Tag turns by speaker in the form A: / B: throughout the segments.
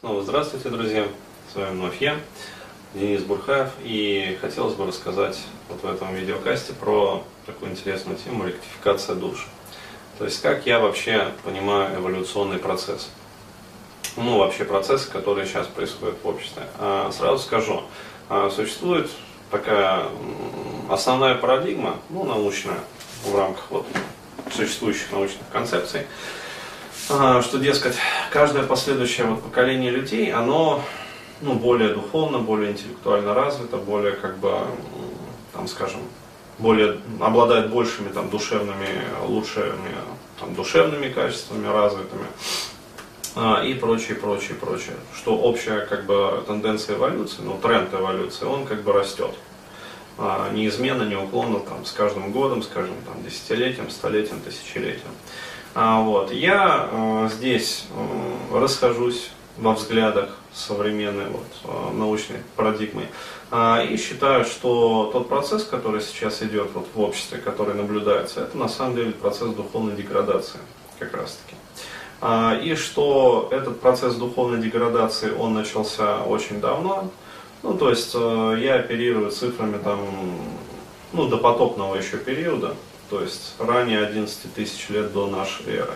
A: Снова здравствуйте, друзья! С вами вновь я, Денис Бурхаев, и хотелось бы рассказать вот в этом видеокасте про такую интересную тему ректификация душ. То есть как я вообще понимаю эволюционный процесс. Ну, вообще процессы, которые сейчас происходят в обществе. А, сразу скажу, а, существует такая основная парадигма, ну, научная, в рамках вот существующих научных концепций, что, дескать, каждое последующее вот поколение людей, оно ну, более духовно, более интеллектуально развито, более, как бы, там, скажем, более, обладает большими там, душевными, лучшими там, душевными качествами развитыми а, и прочее, прочее, прочее. Что общая как бы тенденция эволюции, ну тренд эволюции, он как бы растет. А, неизменно, неуклонно там, с каждым годом, скажем, там, десятилетием, столетием, тысячелетием. А, вот. Я э, здесь э, расхожусь во взглядах современной вот, э, научной парадигмы. А, и считаю, что тот процесс, который сейчас идет вот в обществе, который наблюдается, это на самом деле процесс духовной деградации как раз таки. А, и что этот процесс духовной деградации, он начался очень давно. Ну, то есть я оперирую цифрами там, ну, до потопного еще периода, то есть ранее 11 тысяч лет до нашей эры.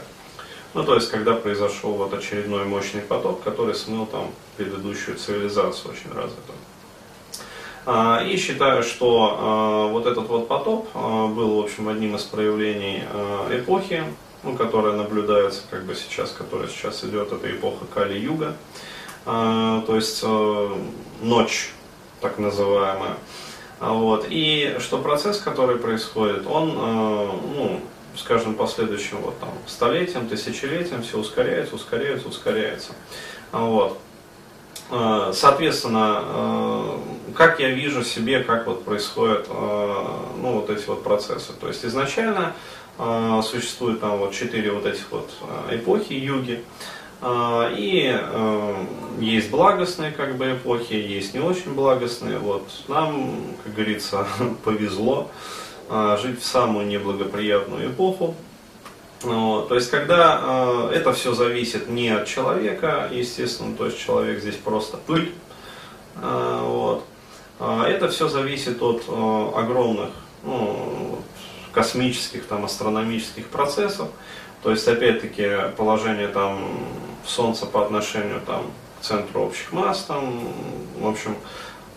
A: Ну, то есть, когда произошел вот очередной мощный поток, который смыл там предыдущую цивилизацию очень развитую. А, и считаю, что а, вот этот вот потоп а, был, в общем, одним из проявлений эпохи, ну, которая наблюдается как бы сейчас, которая сейчас идет, это эпоха Кали-Юга, то есть ночь, так называемая. Вот. И что процесс, который происходит, он, э, ну, скажем, последующим вот, там, столетием, тысячелетием все ускоряется, ускоряется, ускоряется. Вот. Э, соответственно, э, как я вижу себе, как вот происходят ну, вот эти вот процессы. То есть изначально существует там вот четыре вот этих вот эпохи юги. А, и э, есть благостные как бы эпохи, есть не очень благостные. Вот нам, как говорится, повезло а, жить в самую неблагоприятную эпоху. Вот. То есть, когда э, это все зависит не от человека, естественно, то есть человек здесь просто пыль. Э, вот. Это все зависит от э, огромных ну, космических, там, астрономических процессов. То есть, опять-таки, положение там Солнца по отношению там, к центру общих масс, там, в общем,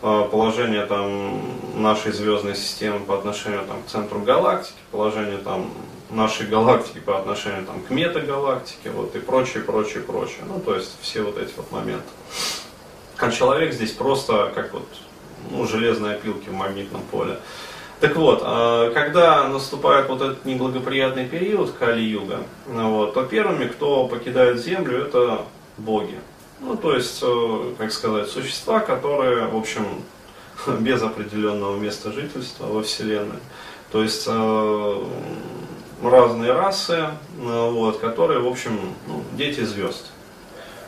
A: э, положение там, нашей звездной системы по отношению там, к центру галактики, положение там, нашей галактики по отношению там, к метагалактике вот, и прочее, прочее, прочее. Ну, то есть все вот эти вот моменты. А человек здесь просто как вот ну, железные опилки в магнитном поле. Так вот, а, когда наступает вот этот неблагоприятный период Кали-юга, вот, то первыми, кто покидает Землю, это боги. Ну, то есть, э, как сказать, существа, которые, в общем, без определенного места жительства во Вселенной. То есть, э, разные расы, э, вот, которые, в общем, ну, дети звезд.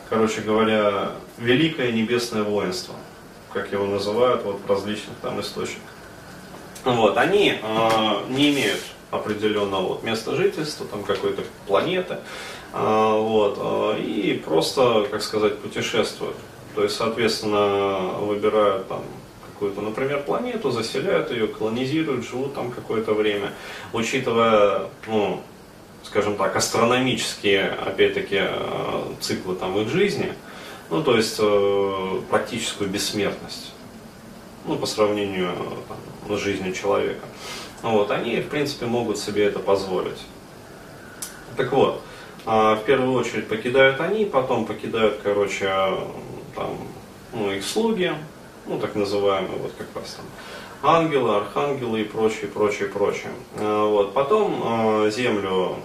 A: Короче говоря, великое небесное воинство, как его называют вот, в различных там источниках. Вот, они э, не имеют определенного вот, места жительства, там какой-то планеты, э, вот, э, и просто, как сказать, путешествуют. То есть, соответственно, выбирают там какую-то, например, планету, заселяют ее, колонизируют, живут там какое-то время, учитывая, ну, скажем так, астрономические, опять-таки, циклы там их жизни, ну, то есть практическую бессмертность ну, по сравнению там, с жизнью человека. Вот, они, в принципе, могут себе это позволить. Так вот, а, в первую очередь покидают они, потом покидают, короче, там, ну, их слуги, ну, так называемые, вот как раз там, ангелы, архангелы и прочее, прочее, прочее. А, вот. Потом а, землю,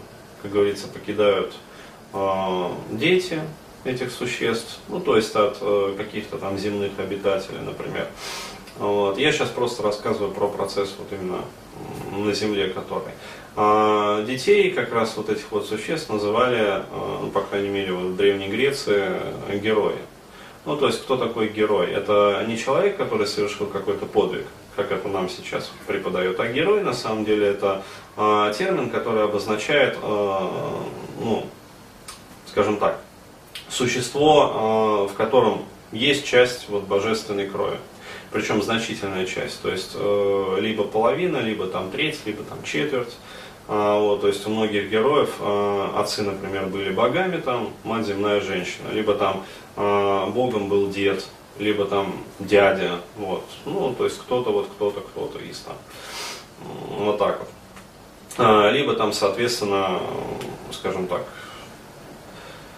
A: как говорится, покидают дети этих существ, ну, то есть от э, каких-то там земных обитателей, например. Вот. Я сейчас просто рассказываю про процесс вот именно на Земле который. А детей, как раз вот этих вот существ, называли, а, ну, по крайней мере, вот в Древней Греции, герои. Ну, то есть, кто такой герой? Это не человек, который совершил какой-то подвиг, как это нам сейчас преподают, а герой, на самом деле, это а, термин, который обозначает, а, ну, скажем так, существо, в котором есть часть вот, божественной крови. Причем значительная часть, то есть либо половина, либо там треть, либо там четверть. Вот, то есть у многих героев отцы, например, были богами, там, мать земная женщина, либо там богом был дед, либо там дядя, вот, ну, то есть кто-то, вот кто-то, кто-то из там, вот так вот. А, либо там, соответственно, скажем так,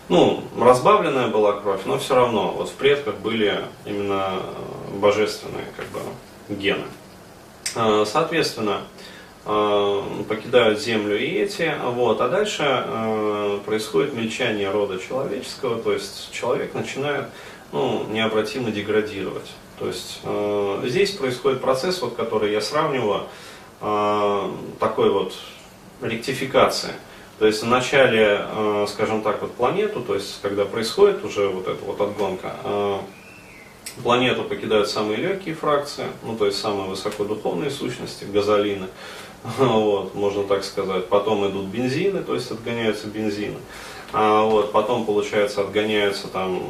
A: ну, разбавленная была кровь, но все равно, вот в предках были именно божественные, как бы, гены. А, соответственно, а, покидают землю и эти, вот, а дальше происходит мельчание рода человеческого, то есть человек начинает ну, необратимо деградировать. То есть здесь происходит процесс, вот, который я сравниваю, такой вот ректификации. То есть вначале, э, скажем так, вот планету, то есть когда происходит уже вот эта вот отгонка, планету покидают самые легкие фракции, ну то есть самые высокодуховные сущности, газолины, вот, можно так сказать. Потом идут бензины, то есть отгоняются бензины. А, вот, потом, получается, отгоняются там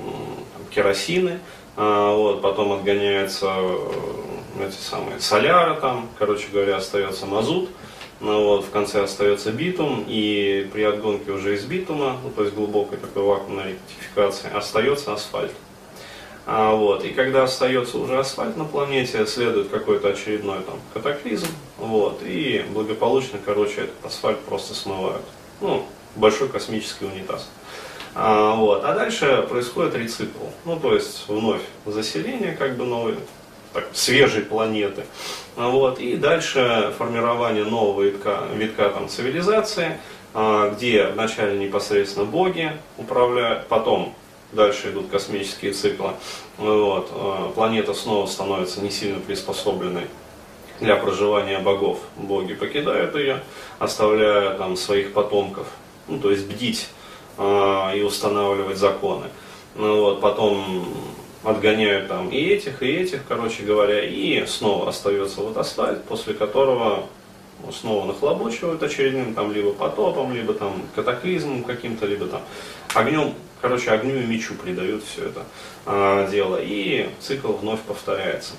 A: керосины, а, вот, потом отгоняются э, эти самые соляры там, короче говоря, остается мазут, ну, вот, в конце остается битум, и при отгонке уже из битума, ну, то есть глубокой такой вакуумной ректификации, остается асфальт. А, вот, и когда остается уже асфальт на планете, следует какой-то очередной там катаклизм, вот, и благополучно, короче, этот асфальт просто смывают. Ну, большой космический унитаз. А, вот. а дальше происходит рецикл. Ну, то есть вновь заселение как бы новой, так, свежей планеты. Вот. И дальше формирование нового витка, витка там, цивилизации, а, где вначале непосредственно боги управляют, потом дальше идут космические циклы. Вот. А, планета снова становится не сильно приспособленной для проживания богов. Боги покидают ее, оставляя там своих потомков, ну, то есть бдить а, и устанавливать законы. Ну, вот, потом отгоняют там и этих, и этих, короче говоря, и снова остается вот асфальт, после которого снова нахлобучивают очередным там либо потопом, либо там катаклизмом каким-то, либо там огнем, короче, огню и мечу придают все это а, дело, и цикл вновь повторяется.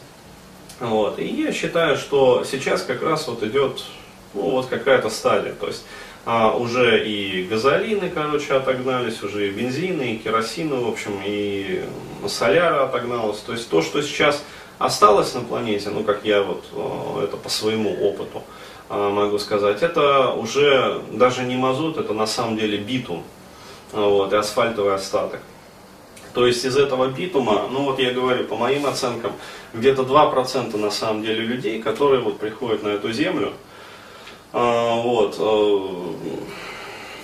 A: Вот. И я считаю, что сейчас как раз вот идет ну, вот какая-то стадия. То есть а, уже и газолины, короче, отогнались, уже и бензины, и керосины, в общем, и соляра отогналась. То есть то, что сейчас осталось на планете, ну, как я вот это по своему опыту а, могу сказать, это уже даже не мазут, это на самом деле битум, вот, и асфальтовый остаток. То есть из этого битума, ну вот я говорю, по моим оценкам, где-то 2% на самом деле людей, которые вот приходят на эту землю, а, вот, э,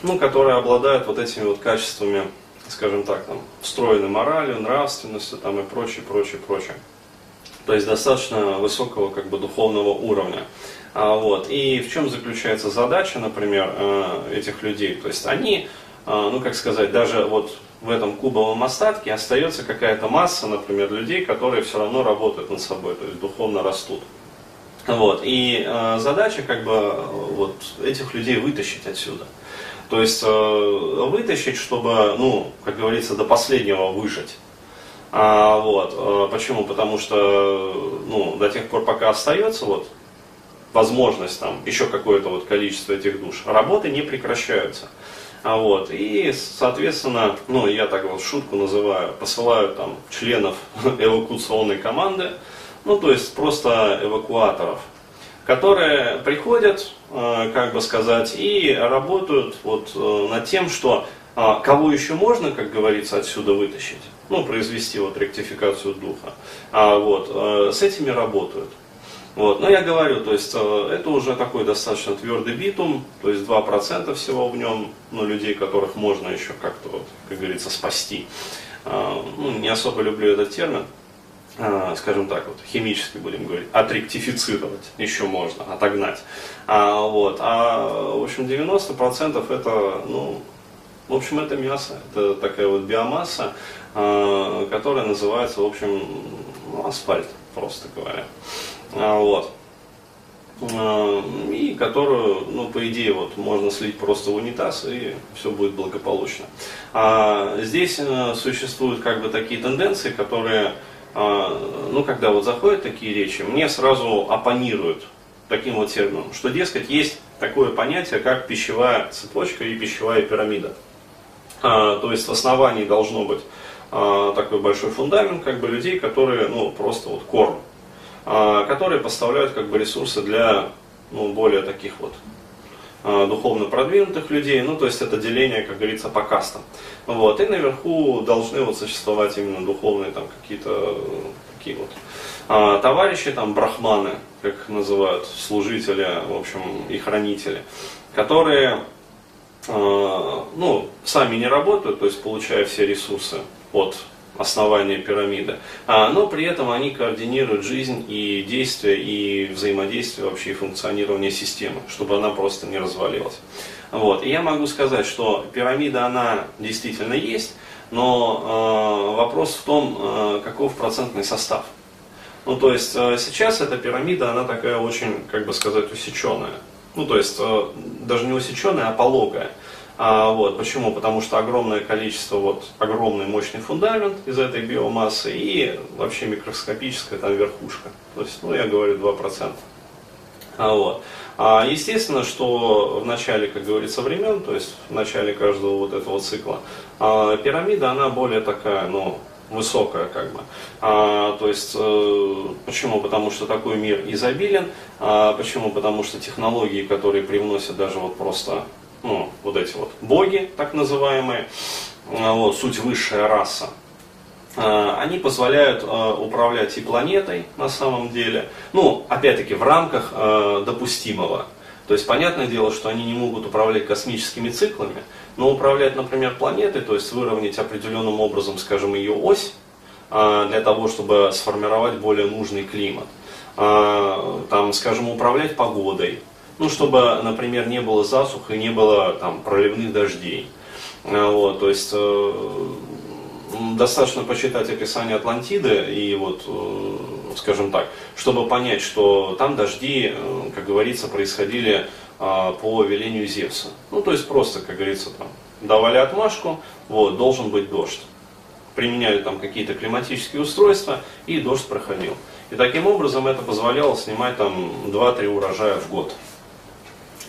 A: ну, которые обладают вот этими вот качествами, скажем так, там, встроенной моралью, нравственностью там, и прочее, прочее, прочее. То есть достаточно высокого как бы, духовного уровня. А, вот. И в чем заключается задача, например, э, этих людей? То есть они, э, ну как сказать, даже вот в этом кубовом остатке остается какая-то масса, например, людей, которые все равно работают над собой, то есть духовно растут. Вот. И э, задача как бы вот этих людей вытащить отсюда. То есть вытащить, чтобы, ну, как говорится, до последнего выжить. А, вот. Почему? Потому что ну, до тех пор, пока остается вот, возможность там, еще какое-то вот количество этих душ, работы не прекращаются. А вот, и, соответственно, ну, я так вот шутку называю, посылают там членов эвакуационной команды, ну то есть просто эвакуаторов, которые приходят, э, как бы сказать, и работают вот э, над тем, что э, кого еще можно, как говорится, отсюда вытащить, ну, произвести вот ректификацию духа, а вот, с этими работают. Вот. Но я говорю, то есть это уже такой достаточно твердый битум, то есть 2% всего в нем, ну, людей, которых можно еще как-то, вот, как говорится, спасти. Ну, не особо люблю этот термин, а, скажем так, вот, химически будем говорить, отректифицировать еще можно, отогнать. А, вот, а в общем 90% это, ну, в общем, это мясо, это такая вот биомасса, которая называется, в общем, ну, асфальт, просто говоря. А, вот. э, и которую, ну, по идее, вот, можно слить просто в унитаз, и все будет благополучно. А здесь э, существуют как бы такие тенденции, которые, ну, когда вот заходят такие речи, мне сразу оппонируют таким вот термином, что, дескать, есть такое понятие, как пищевая цепочка и пищевая пирамида. А, то есть в основании должно быть а, такой большой фундамент как бы людей, которые ну, просто вот корм, а, которые поставляют как бы ресурсы для ну, более таких вот а, духовно продвинутых людей, ну то есть это деление, как говорится, по кастам. Вот. И наверху должны вот существовать именно духовные там какие-то такие вот а, товарищи, там брахманы, как их называют, служители, в общем, и хранители, которые а, ну, сами не работают, то есть получая все ресурсы от основания пирамиды, а, но при этом они координируют жизнь и действия, и взаимодействие вообще и функционирование системы, чтобы она просто не развалилась. Вот. И я могу сказать, что пирамида, она действительно есть, но э, вопрос в том, э, каков процентный состав. Ну, то есть э, сейчас эта пирамида, она такая очень, как бы сказать, усеченная. Ну, то есть э, даже не усеченная, а пологая. А, вот, почему? Потому что огромное количество, вот, огромный мощный фундамент из этой биомассы и вообще микроскопическая там верхушка. То есть, ну, я говорю 2%. А, вот. а, естественно, что в начале, как говорится, времен, то есть в начале каждого вот этого цикла, а, пирамида, она более такая, ну, высокая как бы. А, то есть, э, почему? Потому что такой мир изобилен. А, почему? Потому что технологии, которые привносят даже вот просто ну, вот эти вот боги, так называемые, а, вот, суть высшая раса, а, они позволяют а, управлять и планетой на самом деле, ну, опять-таки, в рамках допустимого. То есть, понятное дело, что они не могут управлять космическими циклами, но управлять, например, планетой, то есть выровнять определенным образом, скажем, ее ось, для того, чтобы сформировать более нужный климат. Там, скажем, управлять погодой, ну, чтобы, например, не было засух и не было там, проливных дождей. А, вот, то есть э, достаточно почитать описание Атлантиды и вот, э, скажем так, чтобы понять, что там дожди, э, как говорится, происходили э, по велению Зевса. Ну, то есть просто, как говорится, там, давали отмашку, вот, должен быть дождь. Применяли там какие-то климатические устройства, и дождь проходил. И таким образом это позволяло снимать там 2-3 урожая в год.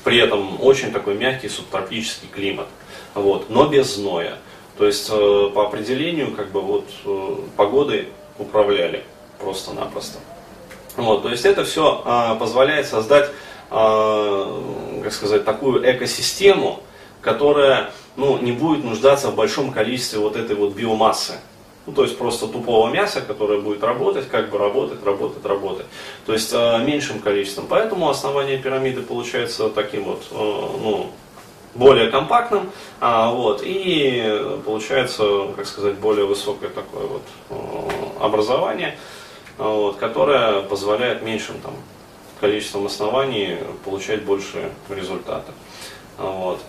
A: При этом очень такой мягкий субтропический климат, вот, но без зноя. То есть э, по определению как бы вот э, погодой управляли просто-напросто. Вот, то есть это все э, позволяет создать, как сказать, такую экосистему, которая ну, не будет нуждаться в большом количестве вот этой вот биомассы. Ну, то есть просто тупого мяса, которое будет работать, как бы работать, работать, работать. То есть э, меньшим количеством. Поэтому основание пирамиды получается таким вот, э, ну, более компактным, а, вот, и получается, как сказать, более высокое такое вот э, образование, вот, которое позволяет меньшим там, количеством оснований получать больше результата. Вот.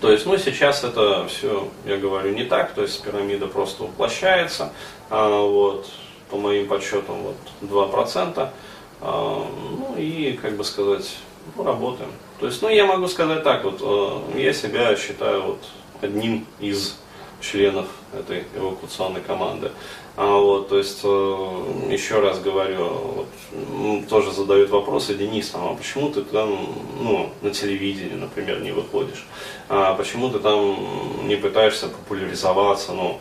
A: То есть, ну, сейчас это все, я говорю, не так, то есть пирамида просто уплощается, а, вот, по моим подсчетам, вот, 2%, а, ну, и, как бы сказать, ну, работаем. То есть, ну, я могу сказать так, вот, э, я себя считаю вот одним из членов этой эвакуационной команды. А, вот, то есть, э, еще раз говорю, вот, тоже задают вопросы, Денис, а почему ты там ну, на телевидении, например, не выходишь? А почему ты там не пытаешься популяризоваться ну,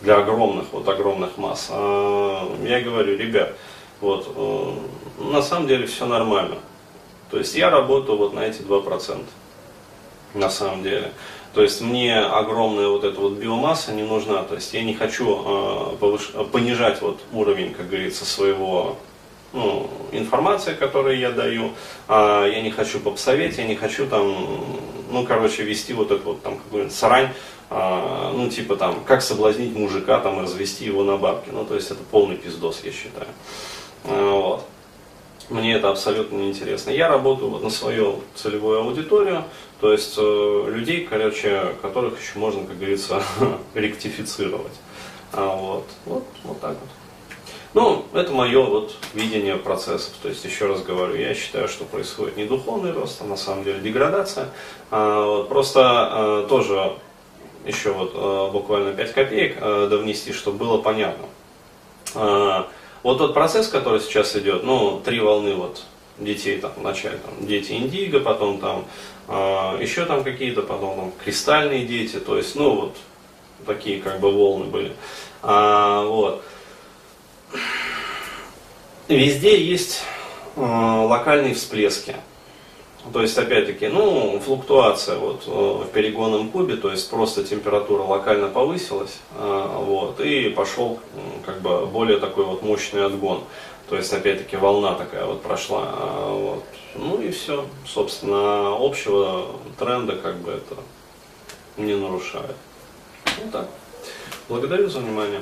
A: для огромных, вот огромных масс? А, я говорю, ребят, вот, э, на самом деле все нормально. То есть я работаю вот на эти 2%. На самом деле. То есть мне огромная вот эта вот биомасса не нужна. То есть я не хочу э, повыш... понижать вот уровень, как говорится, своего ну, информации, которую я даю. А я не хочу попсоветь, я не хочу там, ну, короче, вести вот эту вот там какую-нибудь срань, а, ну, типа там, как соблазнить мужика там развести его на бабки. Ну, то есть это полный пиздос, я считаю. А, вот. Мне это абсолютно неинтересно. Я работаю вот на свою целевую аудиторию, то есть э, людей, короче, которых еще можно, как говорится, ректифицировать. А вот, вот, вот так вот. Ну, это мое вот видение процессов. То есть, еще раз говорю, я считаю, что происходит не духовный рост, а на самом деле деградация. А, вот, просто а, тоже еще вот а, буквально 5 копеек а, довнести, чтобы было понятно. А, вот тот процесс, который сейчас идет, ну, три волны вот детей там вначале, там, дети индиго, потом там э, еще там какие-то, потом там кристальные дети, то есть, ну, вот такие как бы волны были. А, вот. Везде есть э, локальные всплески. То есть, опять-таки, ну, флуктуация вот э, в перегонном кубе, то есть просто температура локально повысилась, э, вот, и пошел как бы более такой вот мощный отгон. То есть, опять-таки, волна такая вот прошла. А, вот. Ну и все. Собственно, общего тренда как бы это не нарушает. Вот так. Благодарю за внимание.